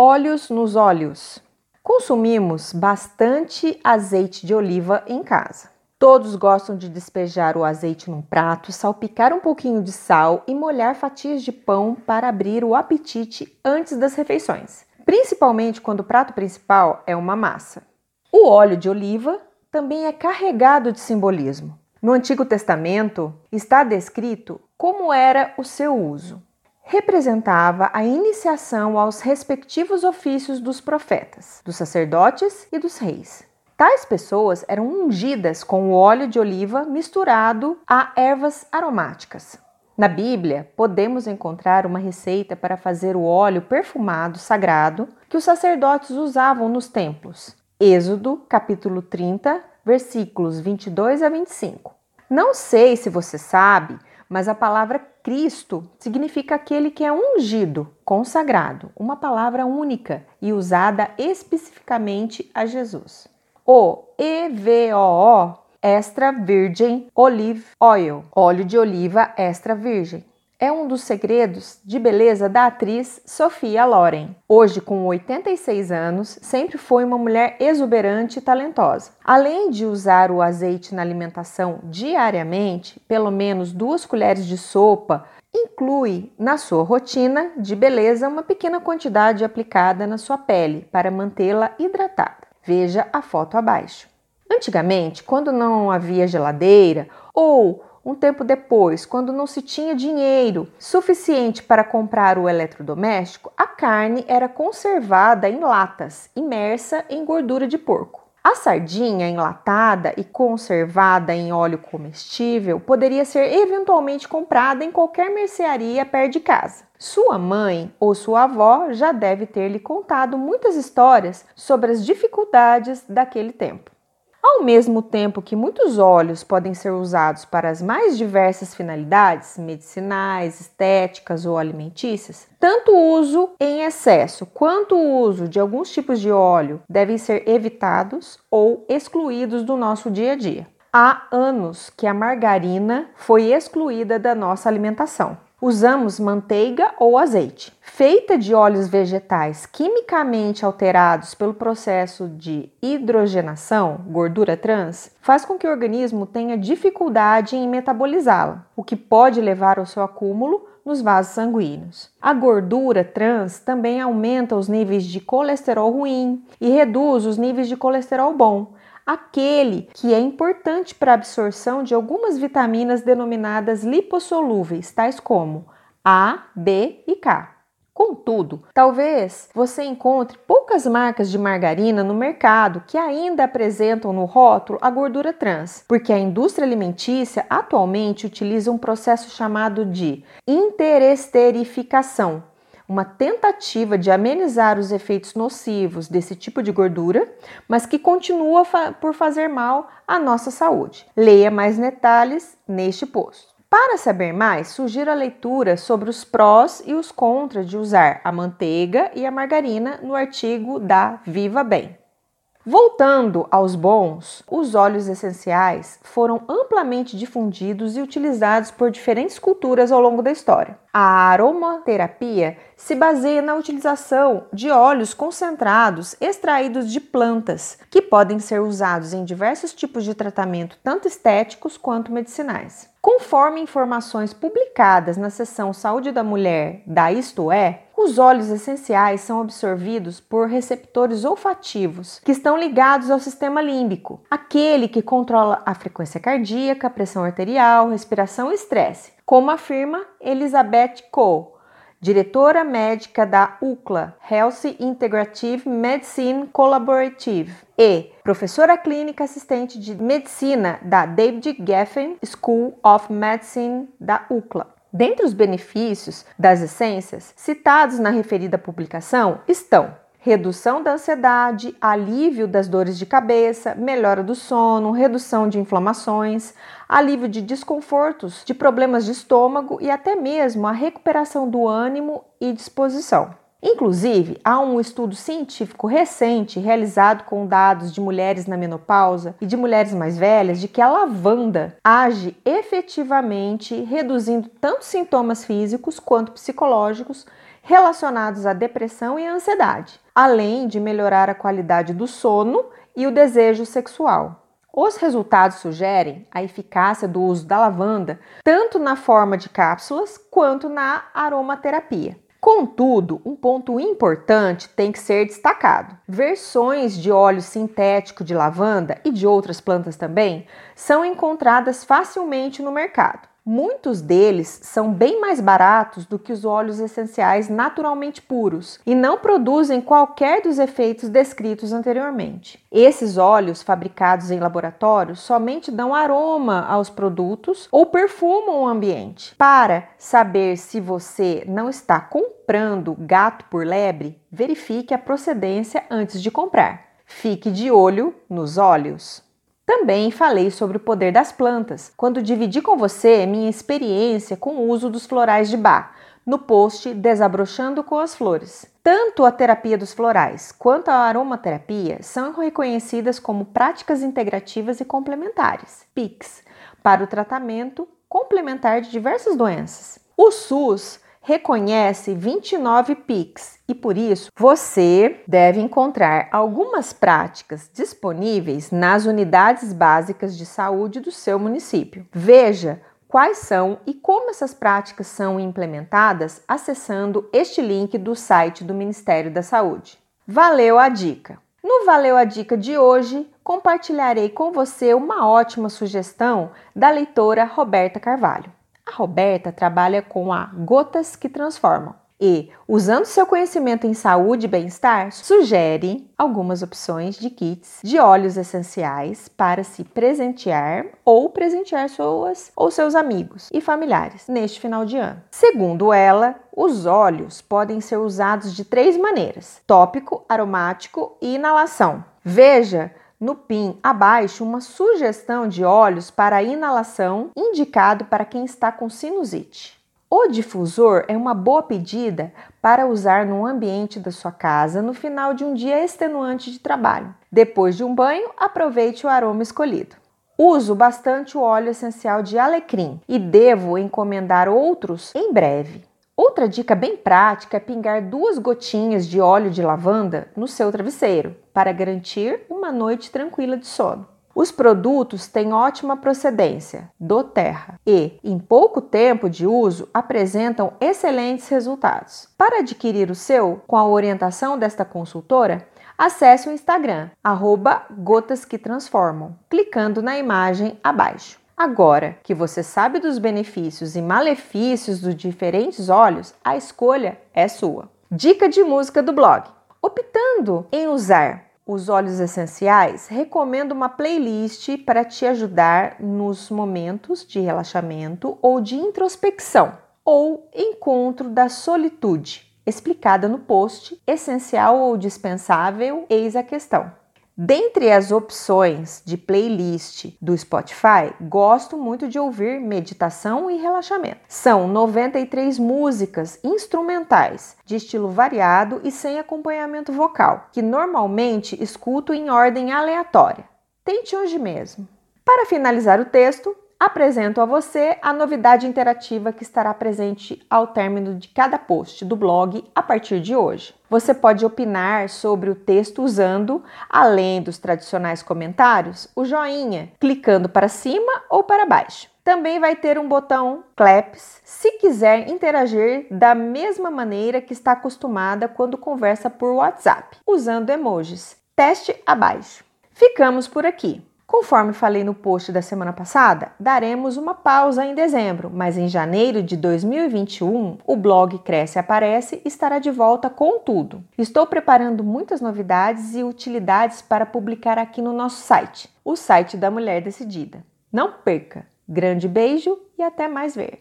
Óleos nos óleos. Consumimos bastante azeite de oliva em casa. Todos gostam de despejar o azeite num prato, salpicar um pouquinho de sal e molhar fatias de pão para abrir o apetite antes das refeições, principalmente quando o prato principal é uma massa. O óleo de oliva também é carregado de simbolismo. No Antigo Testamento está descrito como era o seu uso representava a iniciação aos respectivos ofícios dos profetas, dos sacerdotes e dos reis. Tais pessoas eram ungidas com o óleo de oliva misturado a ervas aromáticas. Na Bíblia, podemos encontrar uma receita para fazer o óleo perfumado sagrado que os sacerdotes usavam nos templos. Êxodo, capítulo 30, versículos 22 a 25. Não sei se você sabe, mas a palavra Cristo significa aquele que é ungido, consagrado, uma palavra única e usada especificamente a Jesus. O EVOO extra virgin olive oil, óleo de oliva extra virgem é um dos segredos de beleza da atriz Sofia Loren. Hoje, com 86 anos, sempre foi uma mulher exuberante e talentosa. Além de usar o azeite na alimentação diariamente, pelo menos duas colheres de sopa, inclui na sua rotina de beleza uma pequena quantidade aplicada na sua pele para mantê-la hidratada. Veja a foto abaixo. Antigamente, quando não havia geladeira ou um tempo depois, quando não se tinha dinheiro suficiente para comprar o eletrodoméstico, a carne era conservada em latas, imersa em gordura de porco. A sardinha enlatada e conservada em óleo comestível poderia ser eventualmente comprada em qualquer mercearia perto de casa. Sua mãe ou sua avó já deve ter lhe contado muitas histórias sobre as dificuldades daquele tempo. Ao mesmo tempo que muitos óleos podem ser usados para as mais diversas finalidades, medicinais, estéticas ou alimentícias, tanto o uso em excesso quanto o uso de alguns tipos de óleo devem ser evitados ou excluídos do nosso dia a dia. Há anos que a margarina foi excluída da nossa alimentação. Usamos manteiga ou azeite. Feita de óleos vegetais quimicamente alterados pelo processo de hidrogenação, gordura trans, faz com que o organismo tenha dificuldade em metabolizá-la, o que pode levar ao seu acúmulo nos vasos sanguíneos. A gordura trans também aumenta os níveis de colesterol ruim e reduz os níveis de colesterol bom, aquele que é importante para a absorção de algumas vitaminas denominadas lipossolúveis, tais como A, B e K. Contudo, talvez você encontre poucas marcas de margarina no mercado que ainda apresentam no rótulo a gordura trans, porque a indústria alimentícia atualmente utiliza um processo chamado de interesterificação, uma tentativa de amenizar os efeitos nocivos desse tipo de gordura, mas que continua fa por fazer mal à nossa saúde. Leia mais detalhes neste post. Para saber mais, sugiro a leitura sobre os prós e os contras de usar a manteiga e a margarina no artigo da Viva Bem. Voltando aos bons, os óleos essenciais foram amplamente difundidos e utilizados por diferentes culturas ao longo da história. A aromaterapia se baseia na utilização de óleos concentrados extraídos de plantas, que podem ser usados em diversos tipos de tratamento, tanto estéticos quanto medicinais. Conforme informações publicadas na seção Saúde da Mulher da Isto É, os óleos essenciais são absorvidos por receptores olfativos que estão ligados ao sistema límbico, aquele que controla a frequência cardíaca, pressão arterial, respiração e estresse, como afirma Elizabeth Cole, diretora médica da UCLA, Health Integrative Medicine Collaborative, e professora clínica assistente de medicina da David Geffen School of Medicine da UCLA. Dentre os benefícios das essências citados na referida publicação estão redução da ansiedade, alívio das dores de cabeça, melhora do sono, redução de inflamações, alívio de desconfortos, de problemas de estômago e até mesmo a recuperação do ânimo e disposição. Inclusive, há um estudo científico recente realizado com dados de mulheres na menopausa e de mulheres mais velhas de que a lavanda age efetivamente reduzindo tanto sintomas físicos quanto psicológicos relacionados à depressão e à ansiedade, além de melhorar a qualidade do sono e o desejo sexual. Os resultados sugerem a eficácia do uso da lavanda tanto na forma de cápsulas quanto na aromaterapia. Contudo, um ponto importante tem que ser destacado. Versões de óleo sintético de lavanda e de outras plantas também são encontradas facilmente no mercado. Muitos deles são bem mais baratos do que os óleos essenciais naturalmente puros e não produzem qualquer dos efeitos descritos anteriormente. Esses óleos fabricados em laboratório somente dão aroma aos produtos ou perfumam o ambiente. Para saber se você não está comprando gato por lebre, verifique a procedência antes de comprar. Fique de olho nos óleos. Também falei sobre o poder das plantas, quando dividi com você minha experiência com o uso dos florais de Bach, no post Desabrochando com as Flores. Tanto a terapia dos florais quanto a aromaterapia são reconhecidas como práticas integrativas e complementares, PICs, para o tratamento complementar de diversas doenças. O SUS reconhece 29 PICs e por isso você deve encontrar algumas práticas disponíveis nas unidades básicas de saúde do seu município. Veja quais são e como essas práticas são implementadas acessando este link do site do Ministério da Saúde. Valeu a dica! No Valeu a Dica de hoje, compartilharei com você uma ótima sugestão da leitora Roberta Carvalho. A Roberta trabalha com a Gotas que Transformam e, usando seu conhecimento em saúde e bem-estar, sugere algumas opções de kits de óleos essenciais para se presentear ou presentear suas ou seus amigos e familiares neste final de ano. Segundo ela, os óleos podem ser usados de três maneiras: tópico, aromático e inalação. Veja no PIN abaixo uma sugestão de óleos para inalação indicado para quem está com sinusite. O difusor é uma boa pedida para usar no ambiente da sua casa no final de um dia extenuante de trabalho. Depois de um banho, aproveite o aroma escolhido. Uso bastante o óleo essencial de alecrim e devo encomendar outros em breve. Outra dica bem prática é pingar duas gotinhas de óleo de lavanda no seu travesseiro para garantir uma noite tranquila de sono. Os produtos têm ótima procedência do terra e, em pouco tempo de uso, apresentam excelentes resultados. Para adquirir o seu, com a orientação desta consultora, acesse o Instagram, arroba Gotas que Transformam, clicando na imagem abaixo. Agora que você sabe dos benefícios e malefícios dos diferentes óleos, a escolha é sua. Dica de música do blog. Optando em usar os óleos essenciais, recomendo uma playlist para te ajudar nos momentos de relaxamento ou de introspecção ou encontro da solitude, explicada no post Essencial ou Dispensável, eis a questão. Dentre as opções de playlist do Spotify, gosto muito de ouvir meditação e relaxamento. São 93 músicas instrumentais de estilo variado e sem acompanhamento vocal, que normalmente escuto em ordem aleatória. Tente hoje mesmo. Para finalizar o texto, apresento a você a novidade interativa que estará presente ao término de cada post do blog a partir de hoje. Você pode opinar sobre o texto usando, além dos tradicionais comentários, o joinha, clicando para cima ou para baixo. Também vai ter um botão claps se quiser interagir da mesma maneira que está acostumada quando conversa por WhatsApp, usando emojis. Teste abaixo. Ficamos por aqui. Conforme falei no post da semana passada, daremos uma pausa em dezembro, mas em janeiro de 2021, o blog Cresce Aparece estará de volta com tudo. Estou preparando muitas novidades e utilidades para publicar aqui no nosso site, o site da Mulher Decidida. Não perca! Grande beijo e até mais ver!